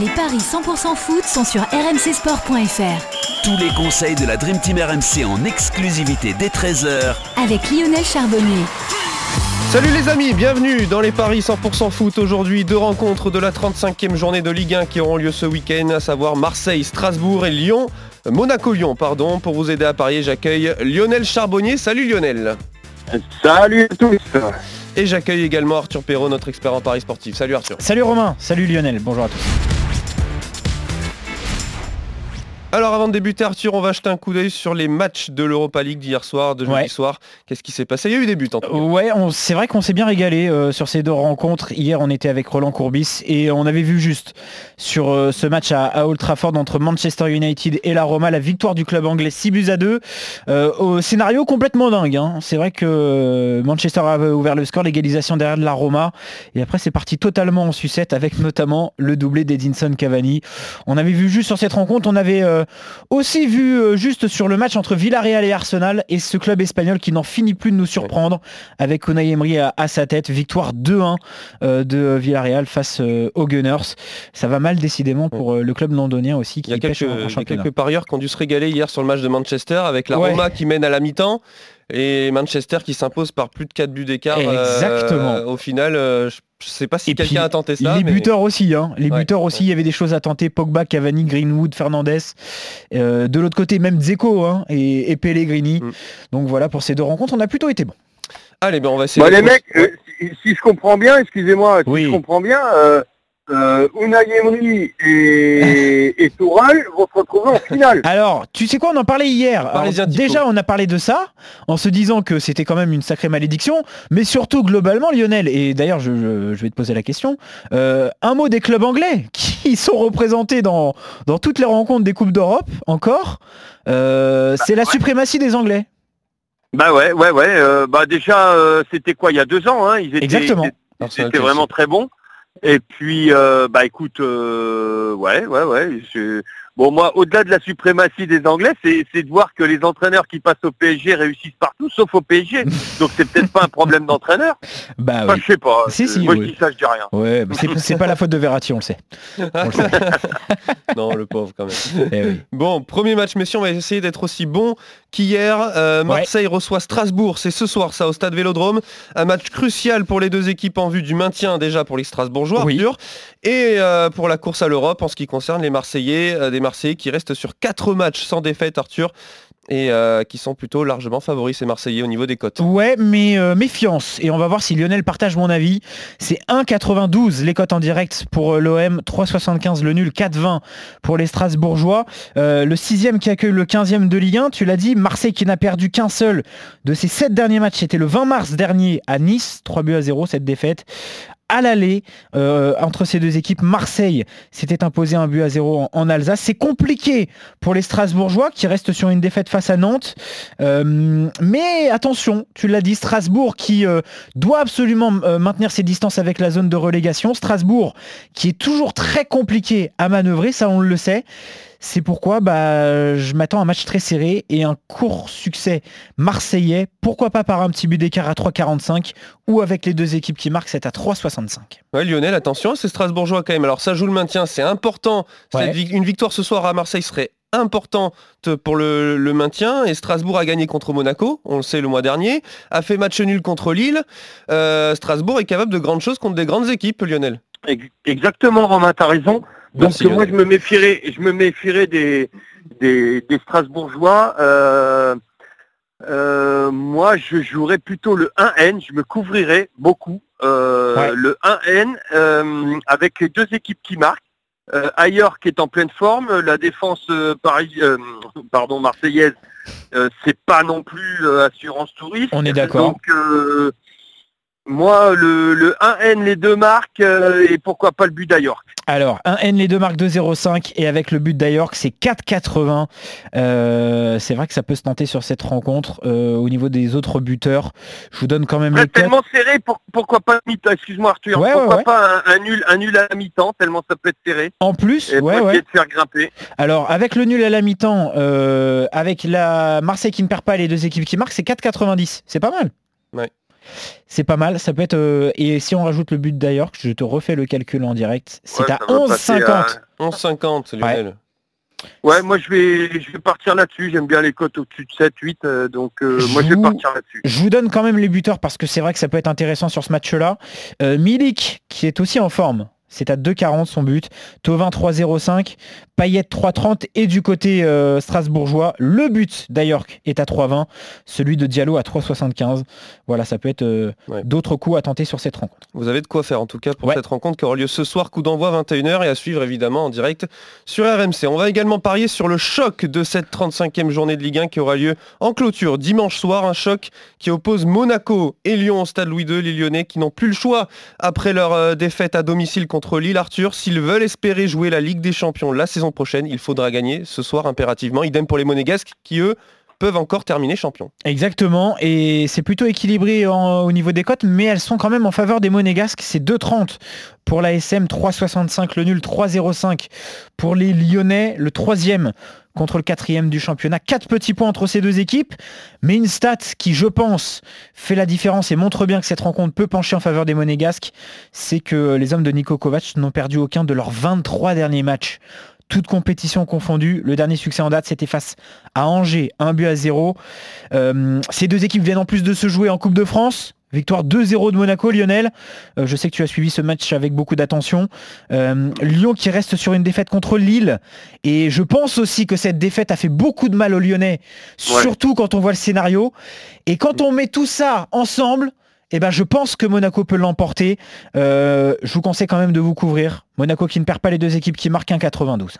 Les paris 100% foot sont sur rmcsport.fr. Tous les conseils de la Dream Team RMC en exclusivité dès 13h Avec Lionel Charbonnier. Salut les amis, bienvenue dans les paris 100% foot. Aujourd'hui, deux rencontres de la 35e journée de Ligue 1 qui auront lieu ce week-end, à savoir Marseille, Strasbourg et Lyon. Monaco-Lyon, pardon. Pour vous aider à parier, j'accueille Lionel Charbonnier. Salut Lionel. Salut à tous. Et j'accueille également Arthur Perrault, notre expert en paris sportif. Salut Arthur. Salut Romain, salut Lionel, bonjour à tous. Alors avant de débuter Arthur, on va jeter un coup d'œil sur les matchs de l'Europa League d'hier soir, de jeudi Ouais. soir. Qu'est-ce qui s'est passé? Il y a eu des buts en tout cas. Ouais, c'est vrai qu'on s'est bien régalé euh, sur ces deux rencontres. Hier, on était avec Roland Courbis et on avait vu juste sur euh, ce match à, à Old Trafford entre Manchester United et la Roma, la victoire du club anglais 6 buts à 2. Euh, au scénario complètement dingue. hein. C'est vrai que Manchester avait ouvert le score, l'égalisation derrière de la Roma. Et après, c'est parti totalement en sucette avec notamment le doublé d'Edinson Cavani. On avait vu juste sur cette rencontre, on avait euh, aussi vu euh, juste sur le match entre Villarreal et Arsenal et ce club espagnol qui n'en finit plus de nous surprendre avec Unai Emery à, à sa tête. Victoire 2-1 euh, de Villarreal face euh, aux Gunners. Ça va mal décidément pour euh, le club londonien aussi Il qui y a pêche quelques, en- en il y a quelques parieurs qui ont dû se régaler hier sur le match de Manchester avec la Ouais. Roma qui mène à la mi-temps et Manchester qui s'impose par plus de 4 buts d'écart. euh, Exactement. au final, euh, je ne sais pas si quelqu'un a tenté ça. les mais- buteurs aussi, hein. les Ouais, buteurs aussi, il y avait des choses à tenter. Pogba, Cavani, Greenwood, Fernandez. Euh, de l'autre côté, même Dzeko hein, et, et Pellegrini. Mm. Donc voilà, pour ces deux rencontres, on a plutôt été bon. Allez, ben on va essayer. De- les mecs, euh, si, si je comprends bien, excusez-moi, si Oui. je comprends bien, euh, euh, Unai Emery et, et Toural vont se retrouver en finale. Alors, tu sais quoi, on en parlait hier. Alors, déjà, on a parlé de ça en se disant que c'était quand même une sacrée malédiction, mais surtout globalement, Lionel, et d'ailleurs, je, je- je vais te poser la question, euh, un mot des clubs anglais qui sont représentés dans, dans toutes les rencontres des Coupes d'Europe, encore, euh, c'est la suprématie des Anglais. Bah ouais, ouais, ouais. euh, bah déjà, euh, c'était quoi, il y a deux ans, hein, ils étaient, Exactement. Chelsea. vraiment très bons. Et puis, euh, bah écoute, euh, ouais, ouais, ouais. je- Bon, moi, au-delà de la suprématie des Anglais, c'est de voir que les entraîneurs qui passent au PSG réussissent partout, sauf au PSG. Donc c'est peut-être pas un problème d'entraîneur. Bah Enfin, oui. je sais pas. Si, si, moi, oui. je dis ça, je dis rien. Ouais, c'est pas la faute de Verratti, on le sait. On le sait. non, le pauvre quand même. Eh oui. Bon, premier match, messieurs, on va essayer d'être aussi bon qu'hier. Euh, Marseille reçoit Strasbourg, c'est ce soir ça au stade Vélodrome. Un match crucial pour les deux équipes en vue du maintien déjà pour les Strasbourgeois, Oui. Arthur, et euh, pour la course à l'Europe en ce qui concerne les Marseillais, euh, des Marseillais qui restent sur quatre matchs sans défaite, Arthur, et euh, qui sont plutôt largement favoris ces Marseillais au niveau des cotes. Ouais, mais euh, méfiance. Et on va voir si Lionel partage mon avis. C'est 1,92 les cotes en direct pour euh, l'OM, 3,75 le nul, 4,20 pour les Strasbourgeois. Le sixième qui accueille le 15e de Ligue 1, tu l'as dit, Marseille qui n'a perdu qu'un seul de ses sept derniers matchs. C'était le 20 mars dernier à Nice, 3 buts à 0 cette défaite. À l'aller, euh, entre ces deux équipes, Marseille s'était imposé un but à 0 en, Alsace. C'est compliqué pour les Strasbourgeois qui restent sur une défaite face à Nantes. Euh, mais attention, tu l'as dit, Strasbourg qui euh, doit absolument maintenir ses distances avec la zone de relégation. Strasbourg qui est toujours très compliqué à manœuvrer, ça on le sait. C'est pourquoi bah, je m'attends à un match très serré et un court succès marseillais. Pourquoi pas par un petit but d'écart à 3,45 ou avec les deux équipes qui marquent, c'est à 3,65. Ouais, Lionel, attention, c'est Strasbourgeois quand même. Alors ça joue le maintien, c'est important. Ouais. Une victoire ce soir à Marseille serait importante pour le, le maintien. Et Strasbourg a gagné contre Monaco, on le sait le mois dernier, a fait match nul contre Lille. Euh, Strasbourg est capable de grandes choses contre des grandes équipes, Lionel. Ex- Exactement, Romain, t'as raison. Donc Merci, moi, je me méfierais, je me méfierais des, des, des Strasbourgeois. Euh, euh, moi, je jouerais plutôt le 1N. Je me couvrirais beaucoup. Euh, Ouais. Le 1N euh, avec les deux équipes qui marquent. Ayer qui est en pleine forme, la défense Paris, pardon marseillaise, c'est pas non plus assurance touriste. On est d'accord. Donc moi le, le 1N les deux marques euh, et pourquoi pas le but d'Ayor. Alors, un N, les deux marques 2,05 et avec le but d'Ayork, c'est 4,80. Euh, c'est vrai que ça peut se tenter sur cette rencontre. Euh, au niveau des autres buteurs, je vous donne quand même les cotes. tellement serré, pour- pourquoi pas mi-temps Excuse-moi Arthur, Ouais, pourquoi ouais, ouais. pas un, un nul, un nul à la mi-temps tellement ça peut être serré En plus, et pour ouais, essayer ouais. de faire grimper. Alors, avec le nul à la mi-temps, euh, avec la Marseille qui ne perd pas et les deux équipes qui marquent, c'est 4,90. C'est pas mal. Ouais. C'est pas mal, ça peut être... euh, et si on rajoute le but d'ailleurs, je te refais le calcul en direct, c'est Ouais, à ça va passer 11,50. à- 11,50 Lionel. Ouais, moi je vais, je vais partir là-dessus. J'aime bien les cotes au-dessus de 7, 8, euh, donc euh, moi je vais partir là-dessus. Je vous donne quand même les buteurs parce que c'est vrai que ça peut être intéressant sur ce match-là. Euh, Milik, qui est aussi en forme, c'est à 2,40 son but. Tovin 3,05. Payet 3,30. Et du côté euh, strasbourgeois, le but d'Ayork est à 3,20. Celui de Diallo à 3,75. Voilà, ça peut être euh, Ouais. d'autres coups à tenter sur cette rencontre. Vous avez de quoi faire en tout cas pour Ouais. cette rencontre qui aura lieu ce soir, coup d'envoi 21h et à suivre évidemment en direct sur RMC. On va également parier sur le choc de cette 35e journée de Ligue 1 qui aura lieu en clôture dimanche soir, un choc qui oppose Monaco et Lyon au stade Louis II, les Lyonnais qui n'ont plus le choix après leur euh, défaite à domicile contre Lille Arthur. S'ils veulent espérer jouer la Ligue des Champions la saison prochaine, il faudra gagner ce soir impérativement. Idem pour les Monégasques qui eux peuvent encore terminer champions. Exactement, et c'est plutôt équilibré au niveau des cotes, mais elles sont quand même en faveur des Monégasques. C'est 2,30 pour la SM, 3,65 le nul, 3,05 pour les Lyonnais, le troisième contre le quatrième du championnat. Quatre petits points entre ces deux équipes, mais une stat qui, je pense, fait la différence et montre bien que cette rencontre peut pencher en faveur des Monégasques, c'est que les hommes de Niko Kovac n'ont perdu aucun de leurs 23 derniers matchs. Toutes compétitions confondues, le dernier succès en date, c'était face à Angers, un but à zéro. Euh, ces deux équipes viennent en plus de se jouer en Coupe de France. Victoire 2-0 de Monaco, Lionel. Euh, je sais que tu as suivi ce match avec beaucoup d'attention. Euh, Lyon qui reste sur une défaite contre Lille. Et je pense aussi que cette défaite a fait beaucoup de mal aux Lyonnais, surtout quand on voit le scénario. Et quand on met tout ça ensemble, eh ben, je pense que Monaco peut l'emporter. Euh, je vous conseille quand même de vous couvrir. Monaco qui ne perd pas les deux équipes, qui marque un 92.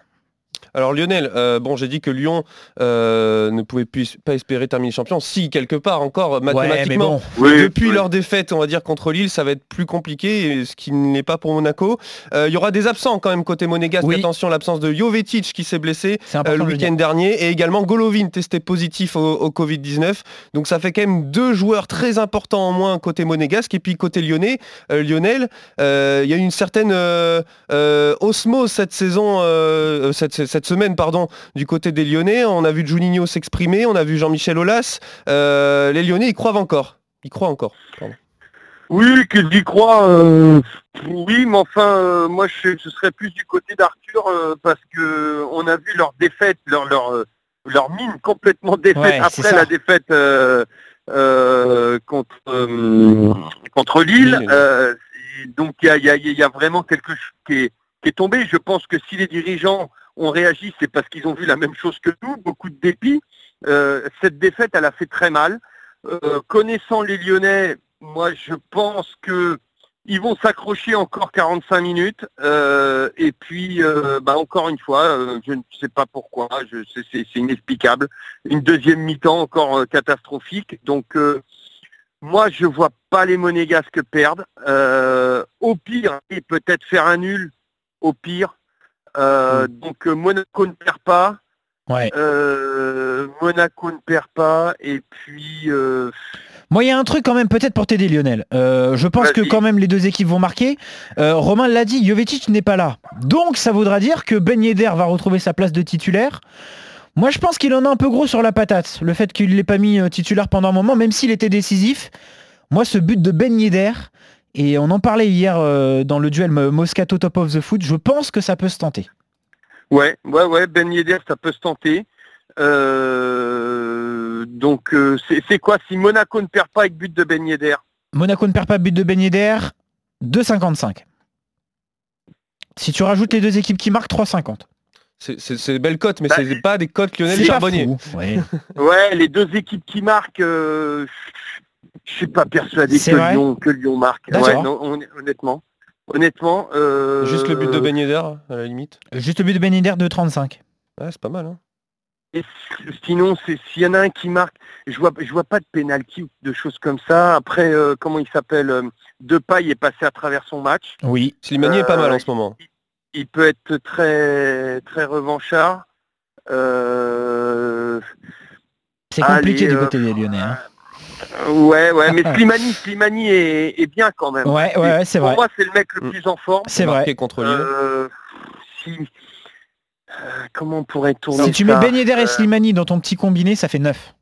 Alors Lionel, euh, bon j'ai dit que Lyon euh, ne pouvait plus, pas espérer terminer champion. Si quelque part encore mathématiquement. Ouais, mais bon. Depuis oui. leur défaite, on va dire contre Lille, ça va être plus compliqué, ce qui n'est pas pour Monaco. Euh, Il y aura des absents quand même côté monégasque. Oui. Attention, l'absence de Jovetic qui s'est blessé euh, le week-end dernier, et également Golovin testé positif au, au Covid-19. Donc ça fait quand même deux joueurs très importants en moins côté monégasque. Et puis côté lyonnais, euh, Lionel, euh, il y a eu une certaine euh, euh, osmose cette saison, euh, cette, cette semaine, pardon, du côté des Lyonnais. On a vu Juninho s'exprimer, on a vu Jean-Michel Aulas. Euh, les Lyonnais, ils croient encore. Ils croient encore. pardon. Oui, que j'y crois. euh, oui, mais enfin, euh, moi, je, je serais plus du côté d'Arthur euh, parce que on a vu leur défaite, leur leur leur mine complètement défaite Ouais, après la défaite contre contre Lille. Donc il y a, y y vraiment quelque chose qui est qui est tombé. Je pense que si les dirigeants ont réagi, c'est parce qu'ils ont vu la même chose que nous, beaucoup de dépit. Euh, cette défaite, elle a fait très mal. Euh, connaissant les Lyonnais, moi je pense que ils vont s'accrocher encore 45 minutes. euh, et puis, bah, encore une fois, je ne sais pas pourquoi, c'est, inexplicable. Une deuxième mi-temps encore catastrophique. Donc, moi, je vois pas les Monégasques perdre. Au pire, et peut-être faire un nul. Au pire. Euh, Donc, euh, Monaco ne perd pas. Ouais. Euh, Monaco ne perd pas. Et puis, euh, Moi, il y a un truc quand même peut-être pour t'aider, Lionel. Je pense que quand même les deux équipes vont marquer. Romain l'a dit, Jovetic n'est pas là. Donc, ça voudra dire que Ben Yedder va retrouver sa place de titulaire. Moi, je pense qu'il en a un peu gros sur la patate. Le fait qu'il ne l'ait pas mis titulaire pendant un moment, même s'il était décisif. Moi, ce but de Ben Yedder, et on en parlait hier euh, dans le duel Moscato Top of the Foot, je pense que ça peut se tenter. Ouais, ouais, ouais, Ben Yedder, ça peut se tenter. Euh, donc, euh, c'est quoi si Monaco ne perd pas avec but de Ben Yedder? Monaco ne perd pas but de Ben Yedder, 2,55. Si tu rajoutes les deux équipes qui marquent, 3,50. C'est- des belles cotes, mais Bah, c'est pas des cotes Lionel pas Charbonnier. fou, ouais. Ouais, les deux équipes qui marquent, euh, je suis pas persuadé que Lyon, que Lyon marque. Ouais, non, honnêtement. Honnêtement. euh, Juste le but de Ben Yedder, à la limite. Juste le but de Ben Yedder, 2,35. Ouais, c'est pas mal. Hein. et sinon, s'il y en a un qui marque, je vois, je vois pas de pénalty ou de choses comme ça. Après, euh, comment il s'appelle euh, Depay est passé à travers son match. Oui. Slimani est pas mal Euh, en ce moment. il peut être très très revanchard. Euh, C'est compliqué allez, du euh, côté des Lyonnais. hein. Ouais, ouais, mais Slimani, Slimani est, est bien quand même. Ouais, ouais, ouais, c'est Pour vrai. moi, c'est le mec le Mm. plus en forme. C'est Marqué vrai. contre. Euh, si, euh, comment on pourrait tourner Si tu mets Ben Yedder et Euh, Slimani dans ton petit combiné, ça fait 9.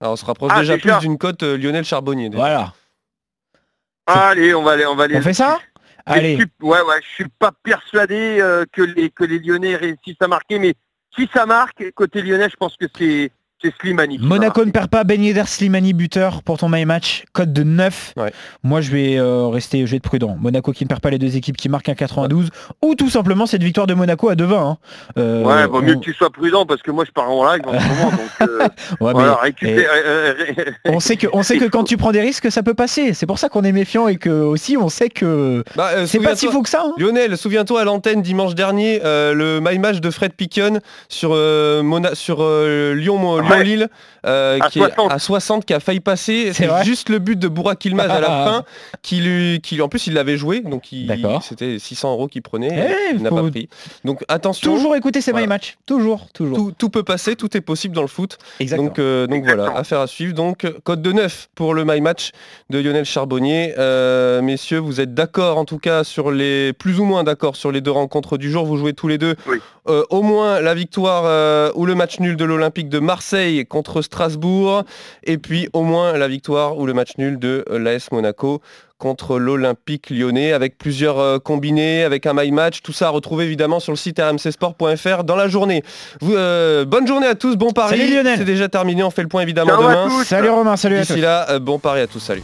Alors on se rapproche Ah, déjà déjà. plus d'une cote euh, Lionel Charbonnier. déjà. Voilà. Allez, on va aller, on va aller. On fait ça Allez. Je suis, ouais, ouais, je suis pas persuadé euh, que les que les Lyonnais réussissent à marquer, mais si ça marque côté Lyonnais, je pense que c'est c'est Slimani. Monaco ne perd pas, Ben Yedder Slimani buteur pour ton my match, code de 9. Ouais. Moi je vais euh, rester, je vais être prudent. Monaco qui ne perd pas les deux équipes qui marquent un 92 ou tout simplement cette victoire de Monaco à 2-20. hein. Euh, Ouais, vaut mieux on- que tu sois prudent parce que moi je pars en live en ce moment, donc euh, ouais, voilà, on sait que, on sait que quand tu prends des risques, ça peut passer. C'est pour ça qu'on est méfiant et que aussi on sait que Bah, euh, c'est pas si faux que ça. hein. Lionel, souviens-toi à l'antenne dimanche dernier, euh, le my match de Fred Piquion sur, euh, Mona- sur euh, Lyon, Ouais. Lyon-Lille, euh, À qui 60. est à 60, qui a failli passer. C'est juste le but de Bourak Ilmaz à la fin, qui lui, qui en plus il l'avait joué, donc c'était 600 euros qu'il prenait, Eh, il n'a pas pris. Donc attention, Toujours écouter ces Voilà. my match. Toujours, toujours. tout, tout peut passer, tout est possible dans le foot. Exactement. Donc, euh, donc voilà, affaire à suivre. Donc code de 9 pour le My Match de Lionel Charbonnier. Euh, messieurs, vous êtes d'accord en tout cas sur les plus ou moins d'accord sur les deux rencontres du jour. Vous jouez tous les deux Oui. Euh, au moins la victoire euh, ou le match nul de l'Olympique de Marseille contre Strasbourg, et puis au moins la victoire ou le match nul de euh, l'AS Monaco contre l'Olympique lyonnais avec plusieurs euh, combinés, avec un my match, tout ça à retrouver évidemment sur le site rmcsport.fr dans la journée. Vous, euh, bonne journée à tous, bon pari. Salut Lionel. C'est déjà terminé, on fait le point évidemment Ciao à demain. tous. Salut Romain, salut à tous. D'ici là, euh, bon pari à tous, salut.